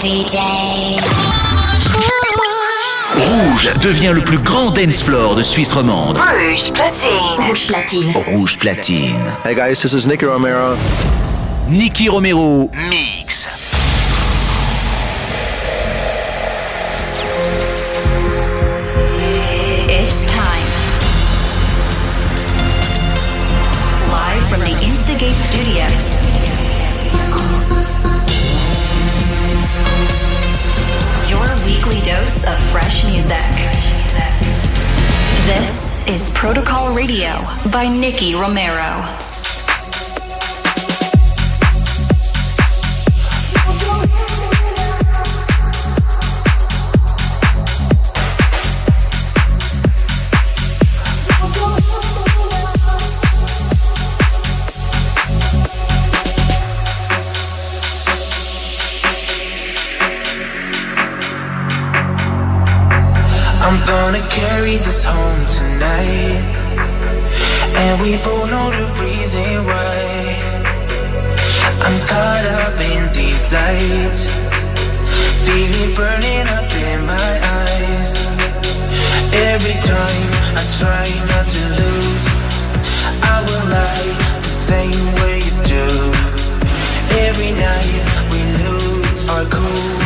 DJ. Rouge devient le plus grand dance floor de Suisse romande. Rouge platine. Rouge platine. Rouge platine. Hey guys, this is Nicky Romero. Nicky Romero mix. It's time. Live from the Instigate Studios. Of fresh music. This is Protocol Radio by Nicky Romero. I'm gonna carry this home tonight. And we both know the reason why. I'm caught up in these lights. Feeling burning up in my eyes. Every time I try not to lose, I will lie the same way you do. Every night we lose our cool.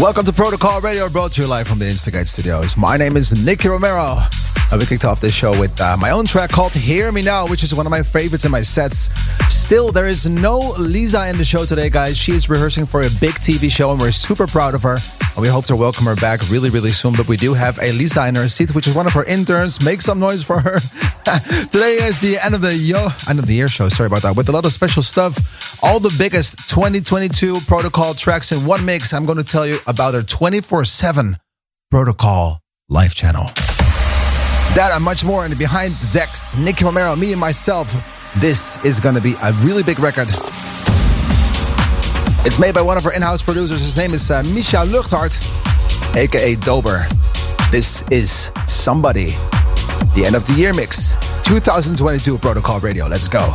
Welcome to Protocol Radio, brought to you live from the Instigate Studios. My name is Nicky Romero. We kicked off this show with uh, my own track called Hear Me Now, which is one of my favorites in my sets. Still, there is no Lisa in the show today, guys. She is rehearsing for a big TV show, and we're super proud of her. And we hope to welcome her back really, really soon. But we do have a Lisa in her seat, which is one of her interns. Make some noise for her. today is the end of the yo end of the year show. Sorry about that. With a lot of special stuff, all the biggest 2022 protocol tracks in one mix. I'm going to tell you about their 24/7 protocol live channel. That and much more in the behind the decks. Nicky Romero, me and myself. This is going to be a really big record. It's made by one of our in-house producers. His name is uh, Misha aka Dober. This is Somebody. The end of the year mix. 2022 Protocol Radio. Let's go.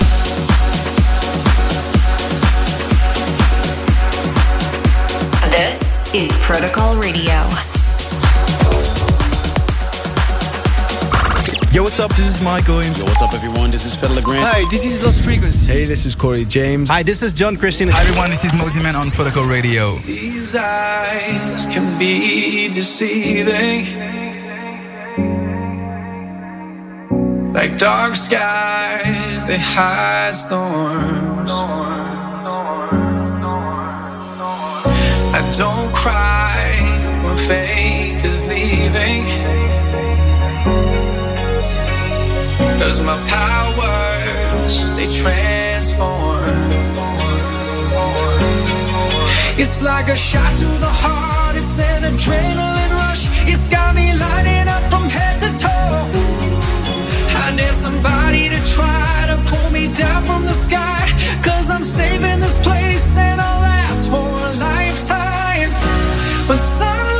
this is Mike Williams. Yo, what's up, everyone? This is Fedde Le Grand. Hi, this is Lost Frequencies. Hey, this is Corey James. Hi, this is John Christian. Hi, everyone, this is Mosimann on Protocol Radio. These eyes can be deceiving. Like dark skies, they hide storms. Is leaving. Cause my powers, they transform it's like a shot to the heart, it's an adrenaline rush. It's got me lighting up from head to toe. I need somebody to try to pull me down from the sky. Cause I'm saving this place and I'll last for a lifetime. When sunlight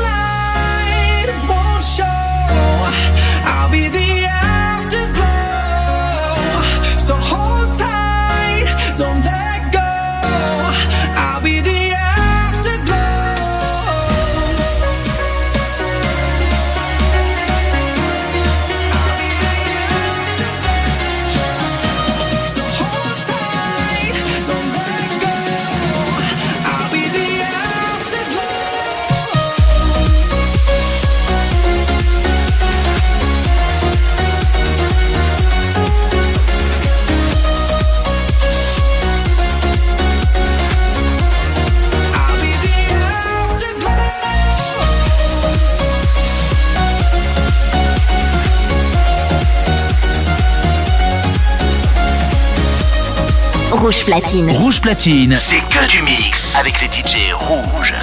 Rouge Platine. Rouge Platine, c'est que du mix avec les DJ rouges.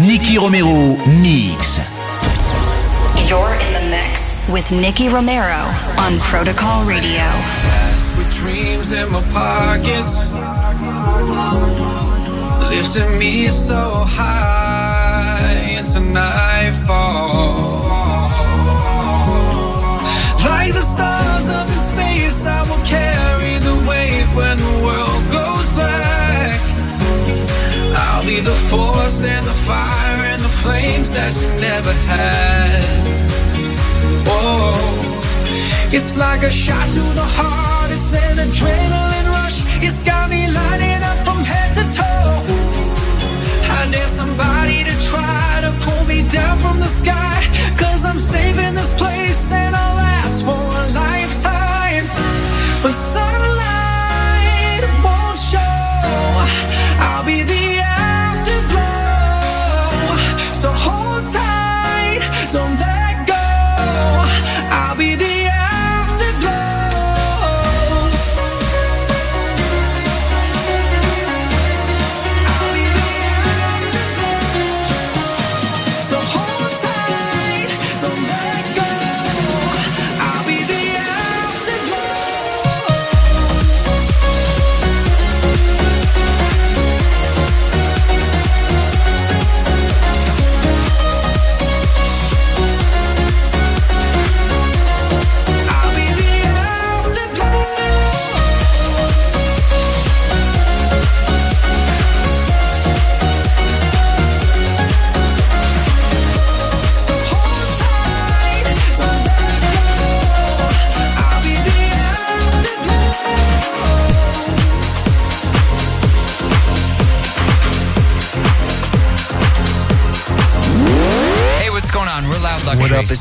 Nicky Romero, mix. You're in the mix with Nicky Romero on Protocol Radio. With dreams in my pockets, lifting me so high into nightfall. Like the stars up in space, I will carry the weight The force and the fire and the flames that you never had. Whoa, it's like a shot to the heart, it's an adrenaline rush. It's got me lighting up from head to toe. I need somebody to try to pull me down from the sky. Cause I'm saving this place and I'll last for a lifetime. When sunlight won't show, I'll be the. So hold tight, don't let go. I'll be the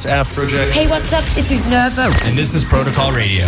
Luxury. What up? It's Afrojack. Hey, what's up? This is Nervo. And this is Protocol Radio.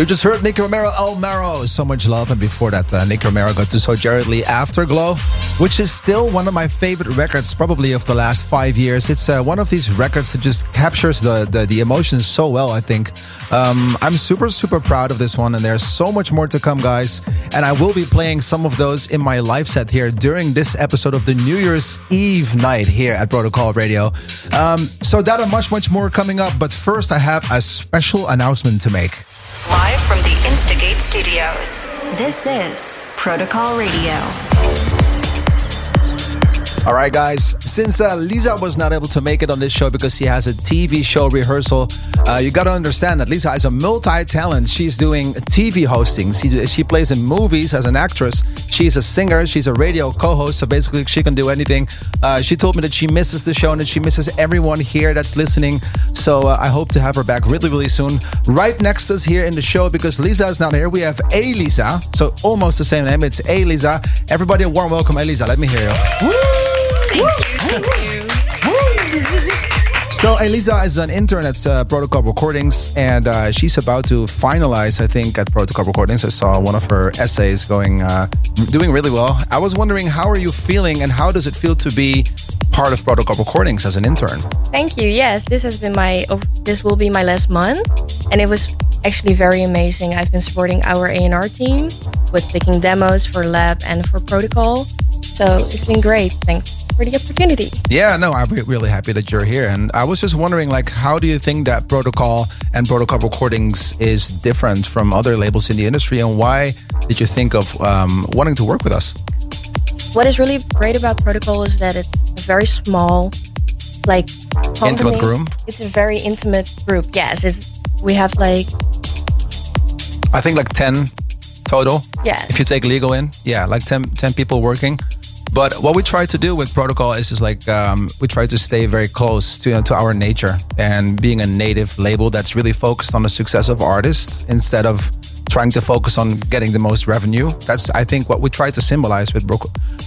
You just heard Nick Romero, El Marrow, So Much Love. And before that, uh, Nicky Romero got to So Jared Lee Afterglow, which is still one of my favorite records, probably of the last five years. It's uh, one of these records that just captures the, the, the emotions so well, I think. Um, I'm super, super proud of this one, and there's so much more to come, guys. And I will be playing some of those in my live set here during this episode of the New Year's Eve night here at Protocol Radio. Um, so, that and much, much more coming up. But first, I have a special announcement to make. Live from the Instigate studios. This is Protocol Radio. All right, guys. Since uh, Lisa was not able to make it on this show because she has a TV show rehearsal, uh, you got to understand that Lisa is a multi-talent. She's doing TV hosting. She, she plays in movies as an actress. She's a singer. She's a radio co-host. So basically, she can do anything. Uh, she told me that she misses the show and that she misses everyone here that's listening. So uh, I hope to have her back really, really soon. Right next to us here in the show because Lisa is not here. We have A Lisa. So almost the same name. It's A Lisa. Everybody, a warm welcome, A Lisa. Let me hear you. Woo! So Elisa is an intern at uh, Protocol Recordings, and uh, she's about to finalize, I think, at Protocol Recordings. I saw one of her essays going, uh, doing really well. I was wondering, how are you feeling, and how does it feel to be part of Protocol Recordings as an intern? Thank you. Yes, this has been my, oh, this will be my last month, and it was actually very amazing. I've been supporting our A&R team with picking demos for Lab and for Protocol, so it's been great. Thanks for the opportunity. Yeah, no, I'm really happy that you're here. And I was just wondering, like, how do you think that Protocol and Protocol Recordings is different from other labels in the industry, and why did you think of um, wanting to work with us? What is really great about Protocol is that it's a very small, like company. intimate group. It's a very intimate group. Yes, it's we have like I think like ten total. Yeah. If you take legal in, yeah, like 10, 10 people working. But what we try to do with protocol is is like um, we try to stay very close to you know, to our nature and being a native label that's really focused on the success of artists instead of trying to focus on getting the most revenue. That's I think what we try to symbolize with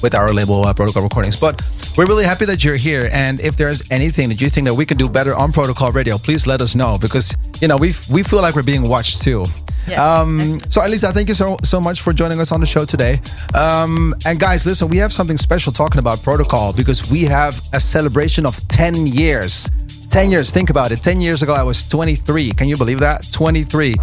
with our label uh, Protocol Recordings. But we're really happy that you're here. And if there's anything that you think that we can do better on Protocol Radio, please let us know because you know we we feel like we're being watched too. Um, so, Elisa, thank you so so much for joining us on the show today. Um, and guys, listen, we have something special talking about protocol because we have a celebration of 10 years. 10 years, think about it. 10 years ago, I was 23. Can you believe that? 23.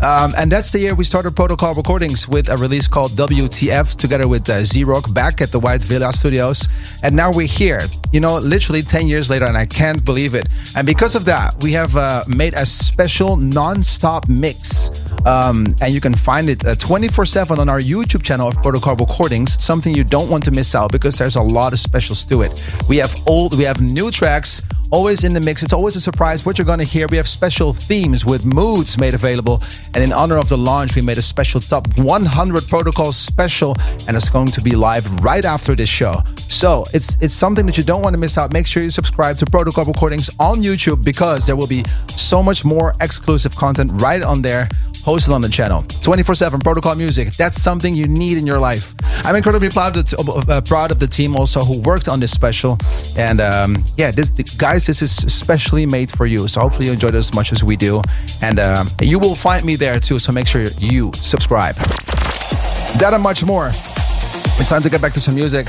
Um, and that's the year we started Protocol Recordings with a release called WTF together with uh, Z Rock back at the White Villa Studios. And now we're here, you know, literally 10 years later, and I can't believe it. And because of that, we have uh, made a special non stop mix um, and you can find it uh, 24 uh, 7 on our YouTube channel of Protocol Recordings, something you don't want to miss out because there's a lot of specials to it. We have old, we have new tracks always in the mix. It's always a surprise what you're going to hear. We have special themes with moods made available. And in honor of the launch, we made a special top 100 protocol special, and it's going to be live right after this show. So it's it's something that you don't want to miss out. Make sure you subscribe to Protocol Recordings on YouTube because there will be so much more exclusive content right on there hosted on the channel. 24-7 Protocol Music. That's something you need in your life. I'm incredibly proud of the, uh, proud of the team also who worked on this special. And um, yeah, this guys, this is specially made for you. So hopefully you enjoyed it as much as we do. And um, you will find me there too. So make sure you subscribe. That and much more. It's time to get back to some music.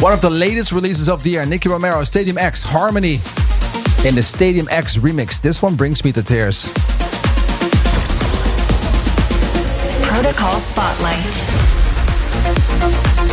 One of the latest releases of the year, Nicky Romero, Stadiumx, Harmony in the Stadiumx remix. This one brings me to tears. Protocol Spotlight.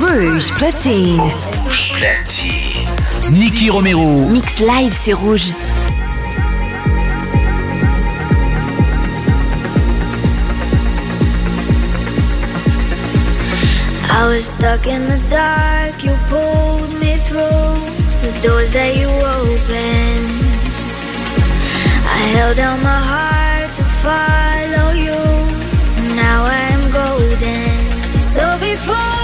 Rouge Platine. Rouge Platine. Nicky Romero. Mix live, c'est rouge. I was stuck in the dark, you pulled me through the doors that you opened. I held down my heart to follow you. Now I'm golden. So before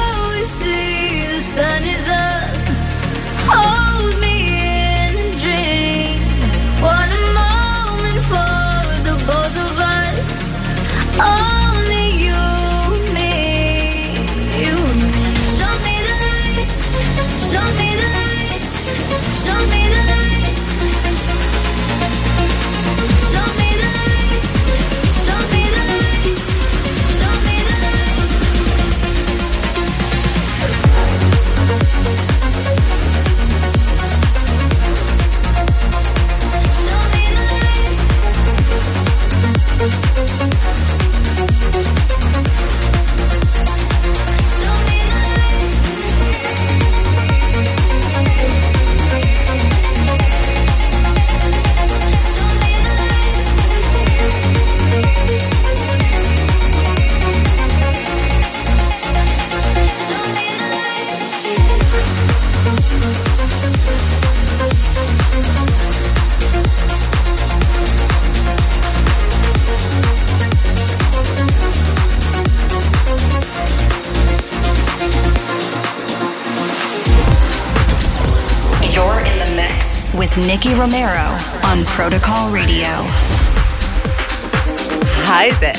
Romero on Protocol Radio. Hi there.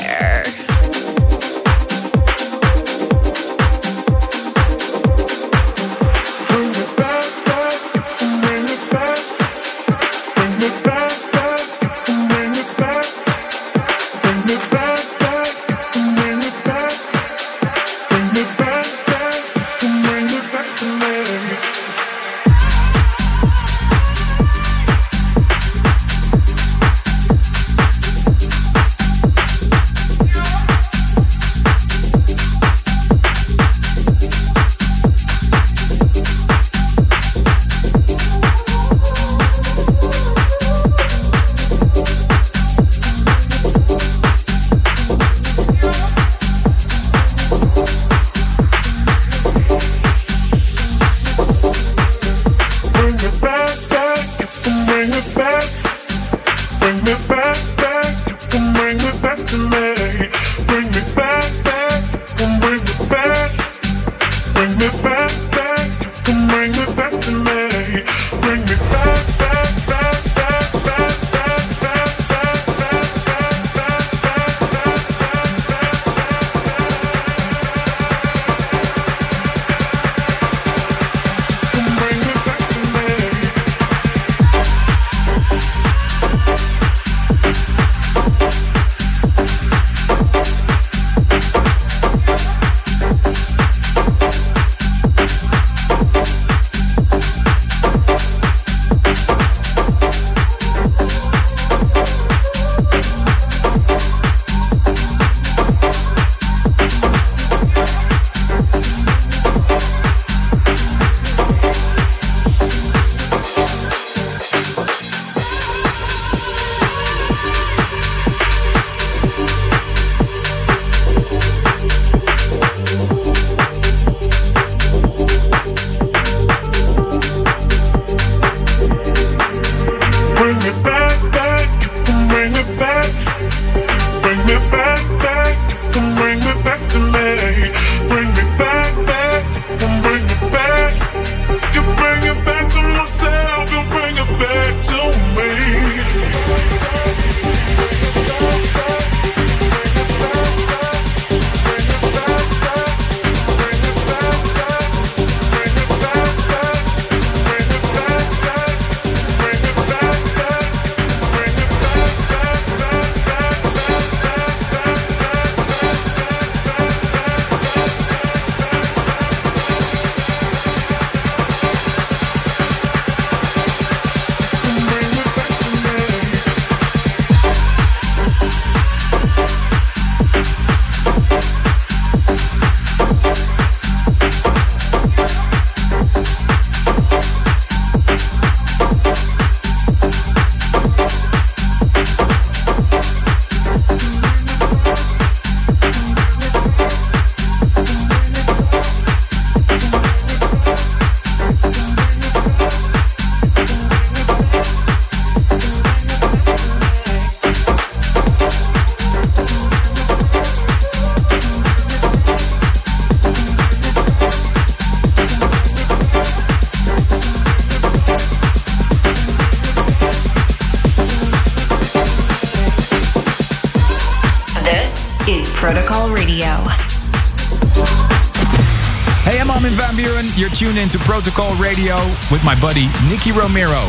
With my buddy Nicky Romero.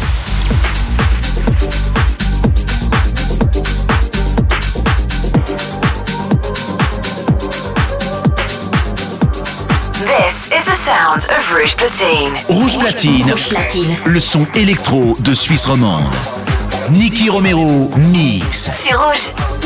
This is the sound of Rouge Platine. Rouge Platine. Rouge Platine. Le son électro de Suisse romande. Nicky Romero mix. C'est rouge.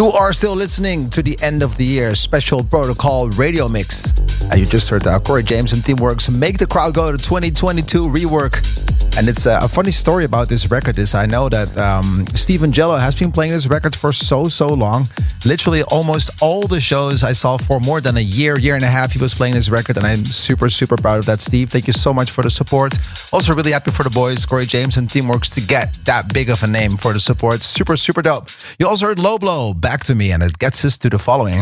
You are still listening to the end of the year special protocol radio mix. And you just heard Corey James and Teamworks make the crowd go to 2022 rework. And it's uh, a funny story about this record is I know that um, Steve Angello has been playing this record for so, so long. Literally almost all the shows I saw for more than a year, year and a half, he was playing this record. And I'm super, super proud of that, Steve. Thank you so much for the support. Also really happy for the boys, Corey James and Teamworks to get that big of a name for the support. Super, super dope. You also heard Low Blow, Back to Me, and it gets us to the following.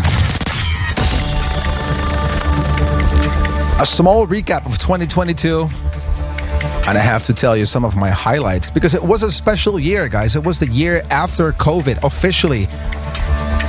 A small recap of 2022 and I have to tell you some of my highlights because it was a special year, guys. It was the year after COVID officially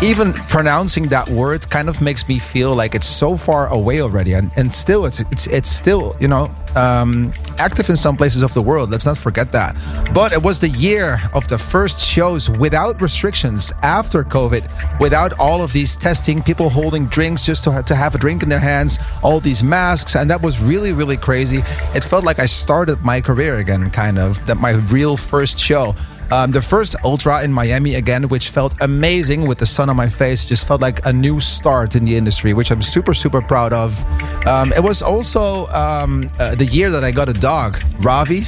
even pronouncing that word kind of makes me feel like it's so far away already and, and still it's it's it's still you know um, active in some places of the world. Let's not forget that. But it was the year of the first shows without restrictions after covid without all of these testing people holding drinks just to, have, to have a drink in their hands all these masks. And that was really really crazy. It felt like i started my career again kind of that my real first show um, the first Ultra in Miami again, which felt amazing with the sun on my face, just felt like a new start in the industry, which I'm super, super proud of. Um, it was also um, uh, the year that I got a dog, Ravi.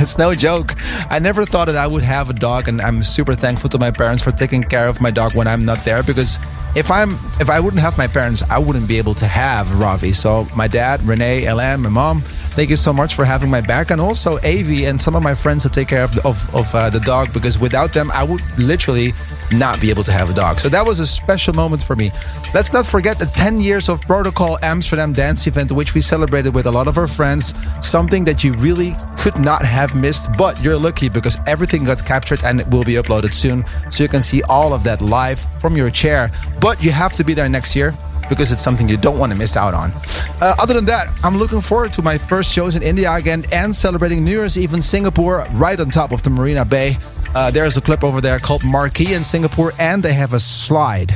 it's no joke. I never thought that I would have a dog, and I'm super thankful to my parents for taking care of my dog when I'm not there because if I'm if I wouldn't have my parents, I wouldn't be able to have Ravi. So my dad, Renee, Elan, my mom, thank you so much for having my back, and also Avi and some of my friends to take care of of, of uh, the dog because without them, I would literally not be able to have a dog. So that was a special moment for me. Let's not forget the 10 years of Protocol Amsterdam dance event, which we celebrated with a lot of our friends. Something that you really could not have missed, but you're lucky because everything got captured and it will be uploaded soon. So you can see all of that live from your chair. But you have to be there next year because it's something you don't want to miss out on. Uh, other than that, I'm looking forward to my first shows in India again and celebrating New Year's Eve in Singapore right on top of the Marina Bay. Uh, there's a clip over there called Marquee in Singapore, and they have a slide.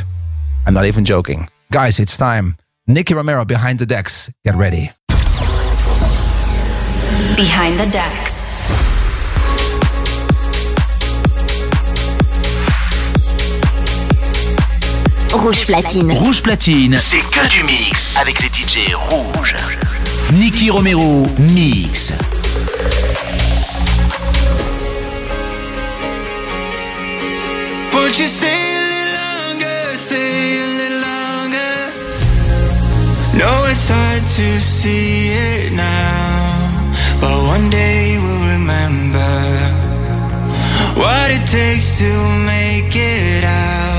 I'm not even joking. Guys, it's time. Nicky Romero behind the decks. Get ready. Behind the decks. Rouge Platine. Rouge Platine. C'est que du mix avec les DJ rouges. Nicky Romero Mix. Won't you stay a little longer, stay a little longer? No, it's hard to see it now, but one day we'll remember what it takes to make it out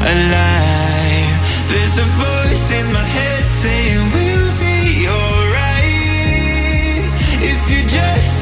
alive. There's a voice in my head saying we'll be alright if you just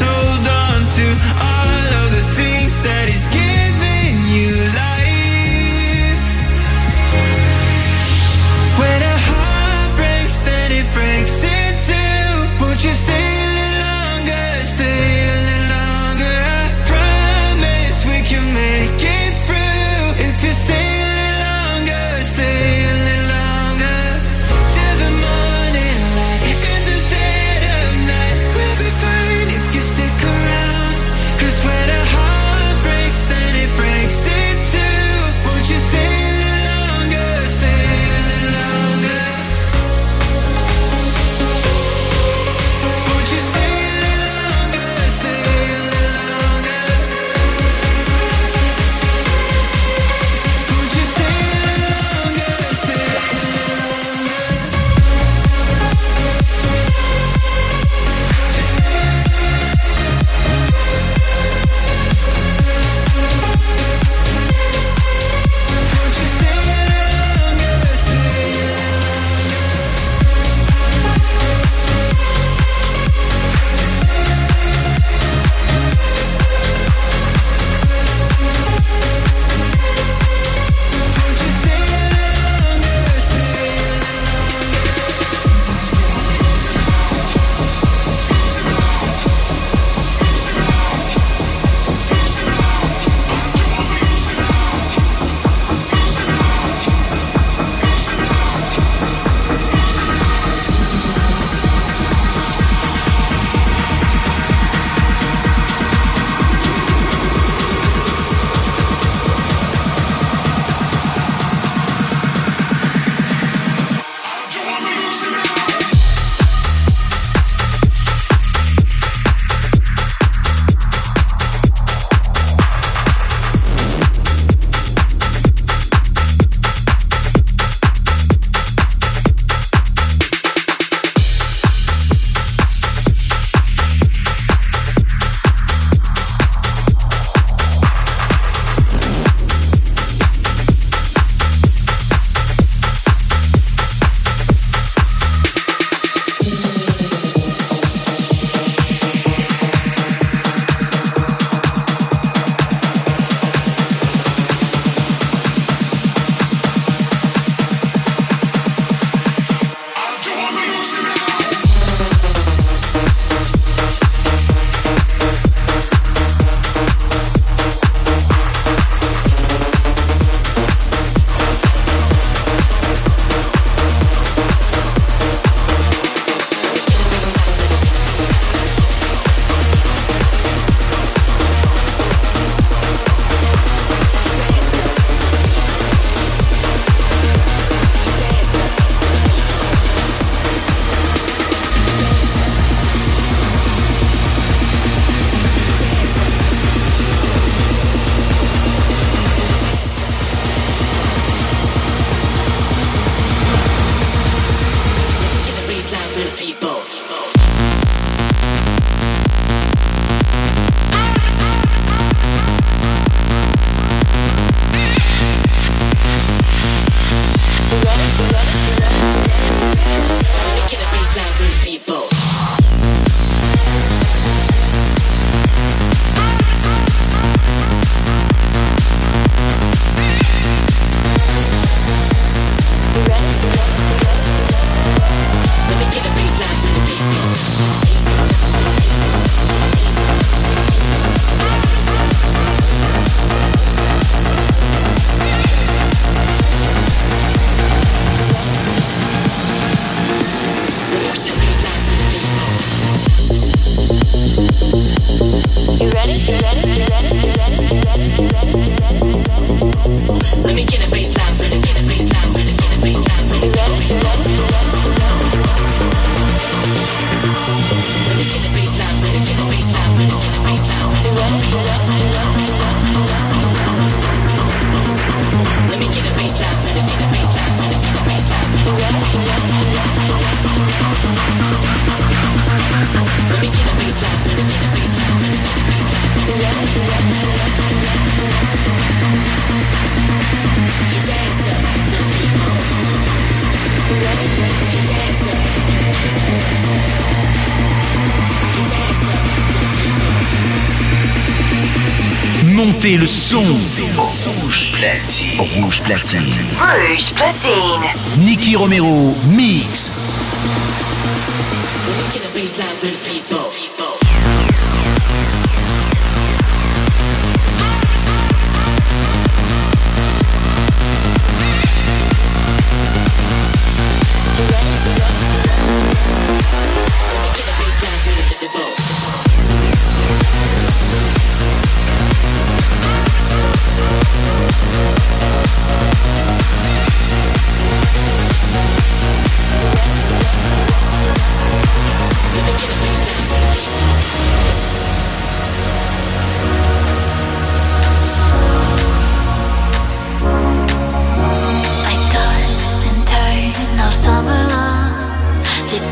Platine. Rouge Platine. Nicky Romero, mix.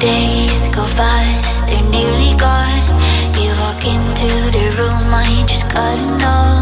days go fast, they're nearly gone. You walk into the room, I just gotta know.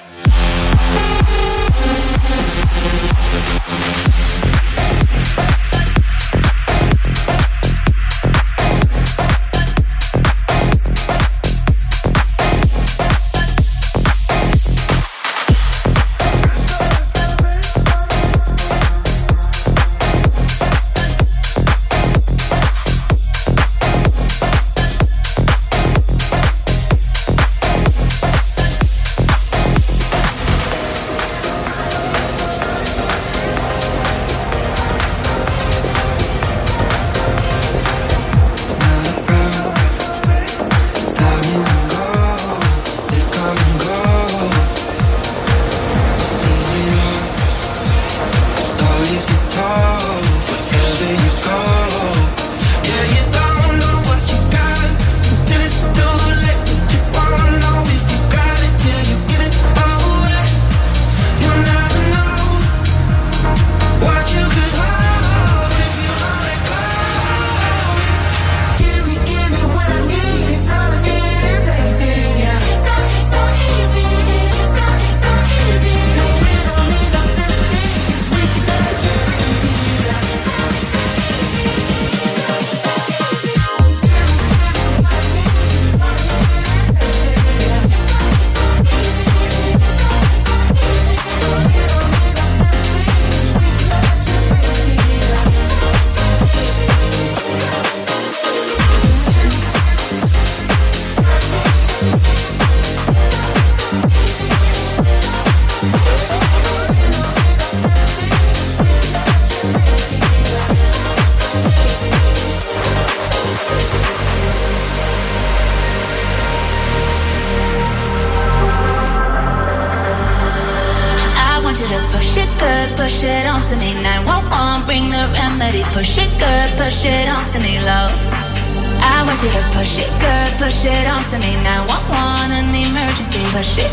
push it.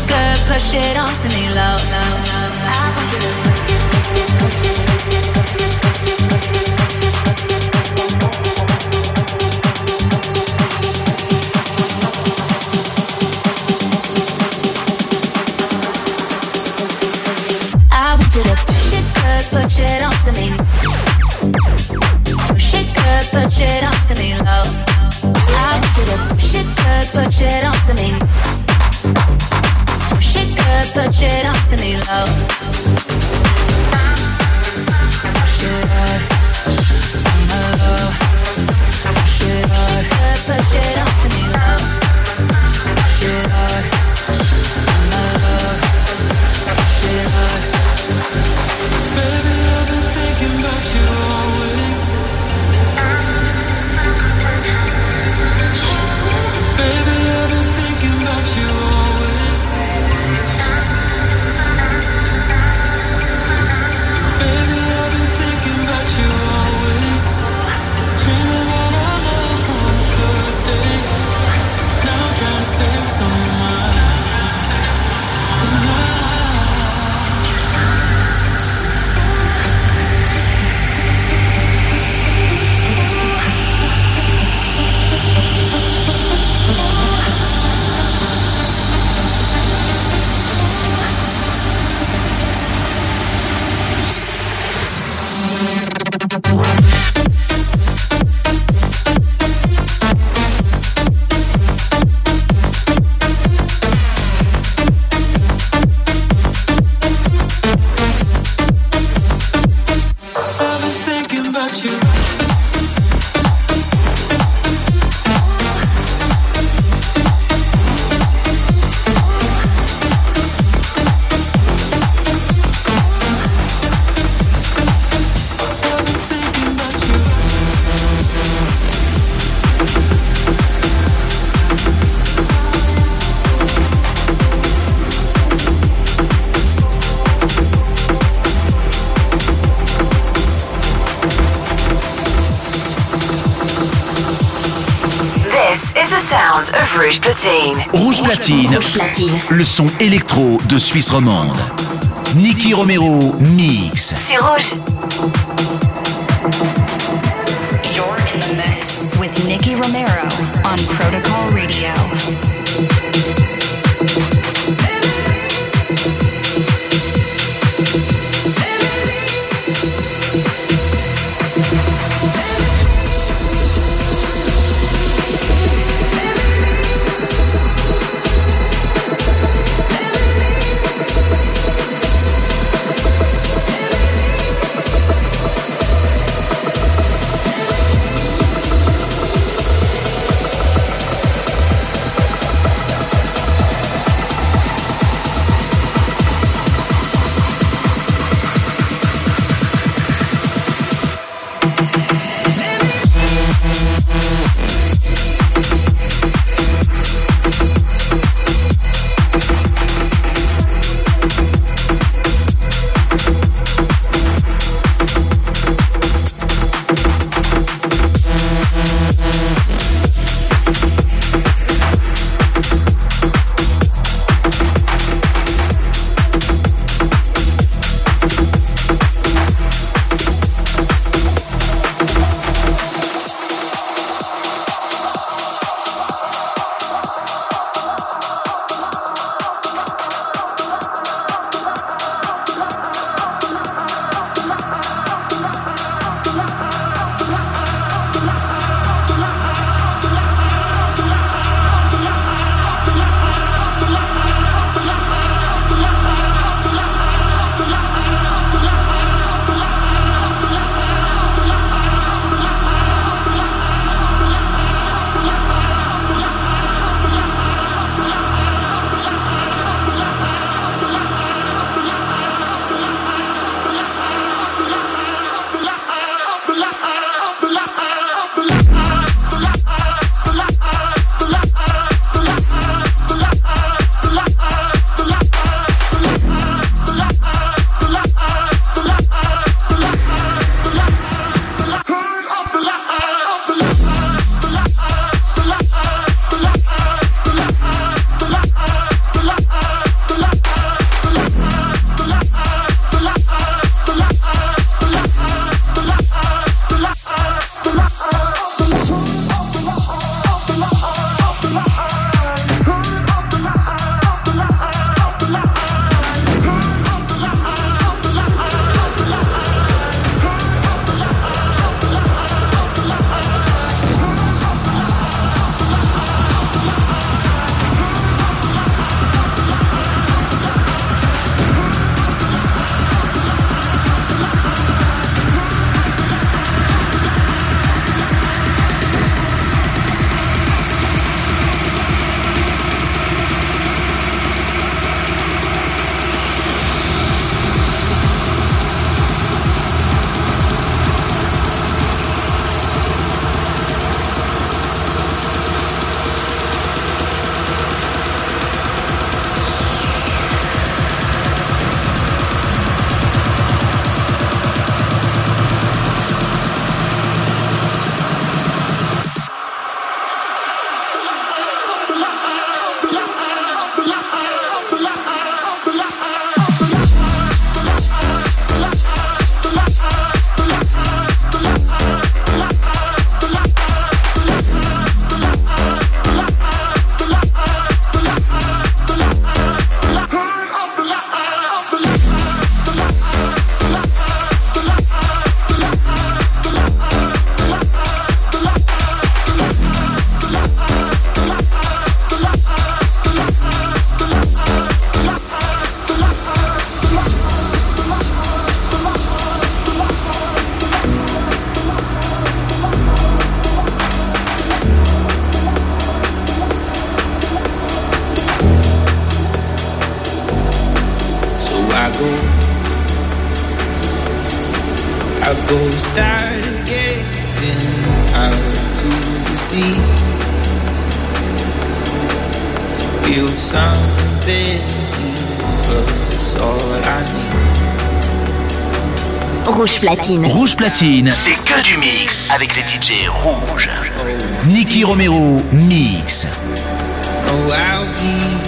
platine. Le son électro de Suisse romande. Nicky Romero mix. C'est rouge. You're in the mix with Nicky Romero on Protocol Radio. Go. I go stargazing out to the sea to feel something deeper. That's all I need. Rouge platine. Rouge platine, c'est que du mix avec les DJ rouges. Nicky Romero mix. Oh, I'll be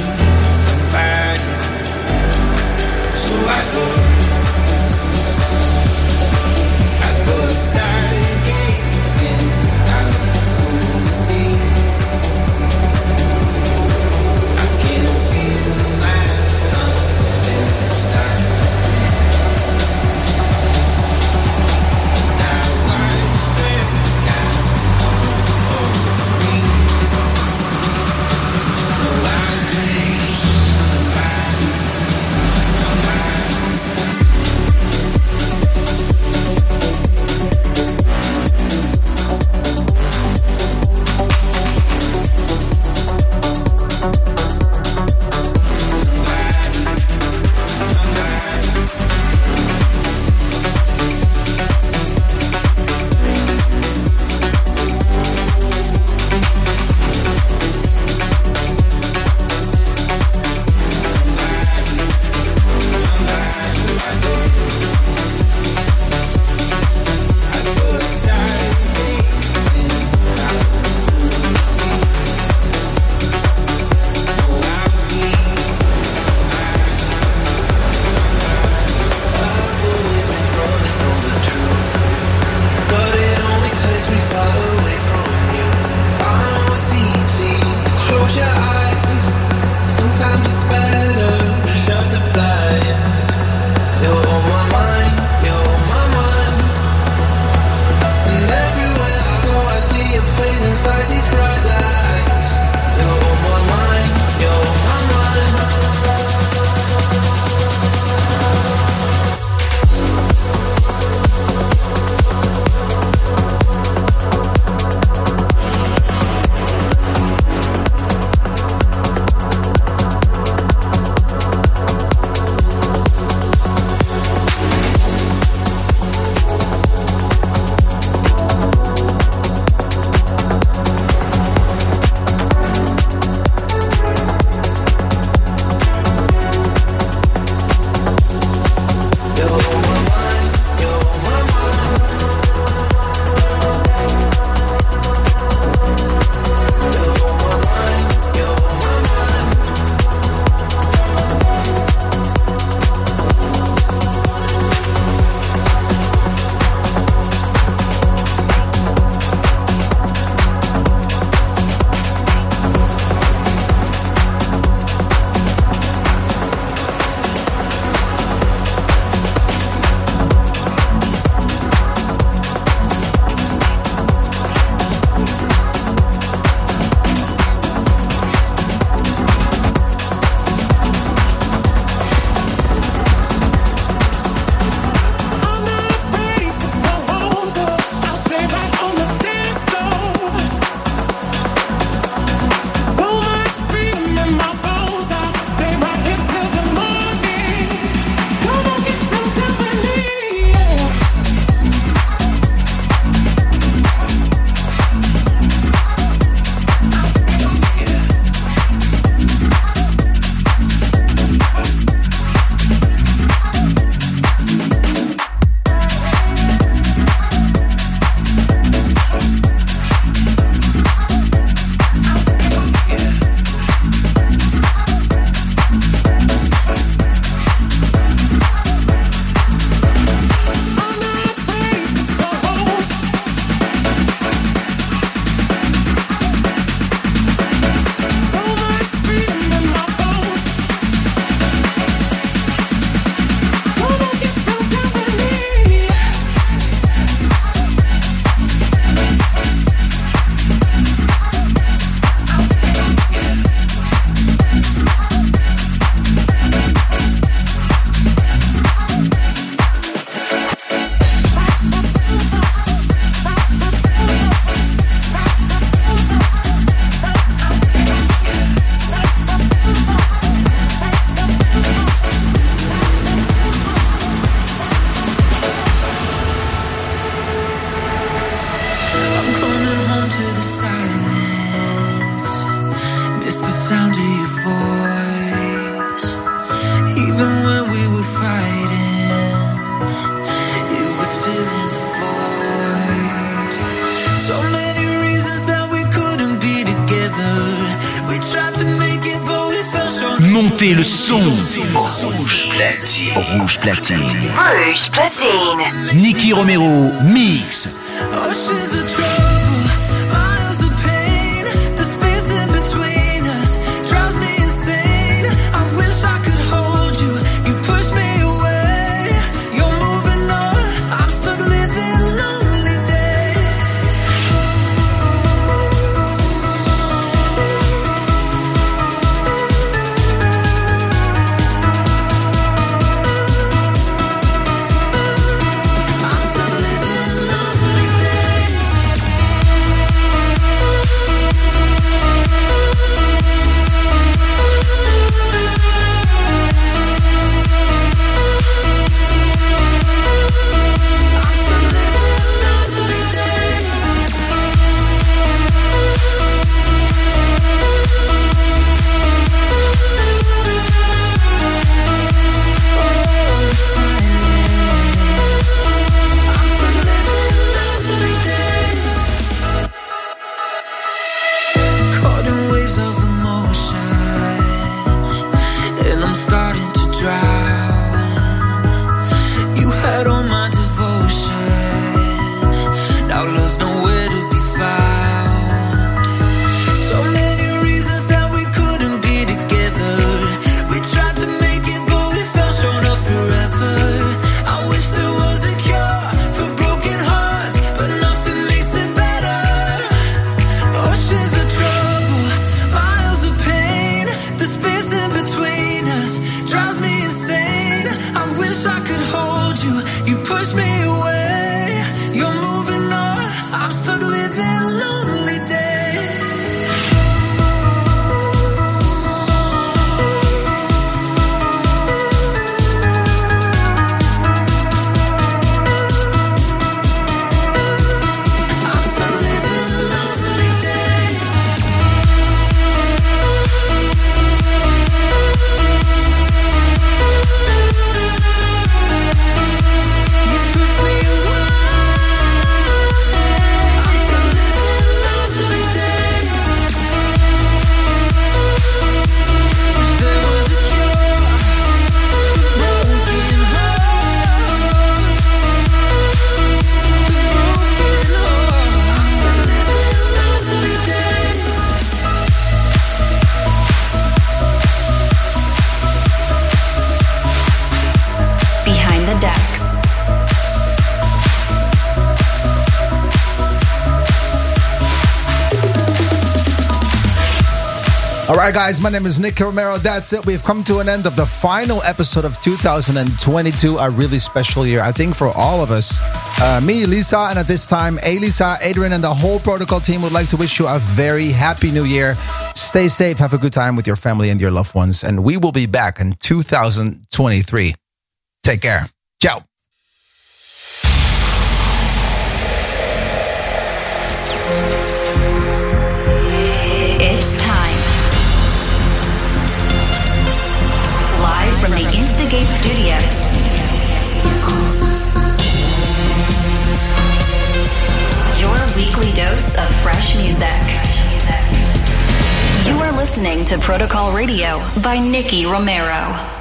platine. Rouge platine. Rouge platine. Nicky Romero, mix. Right, guys, my name is Nick Romero. That's it. We've come to an end of the final episode of 2022, a really special year, I think, for all of us. Uh, me, Lisa, and at this time, Elisa, Adrian, and the whole protocol team would like to wish you a very happy new year. Stay safe, have a good time with your family and your loved ones, and we will be back in 2023. Take care. Ciao. Escape Studios. Your weekly dose of fresh music. You are listening to Protocol Radio by Nicky Romero.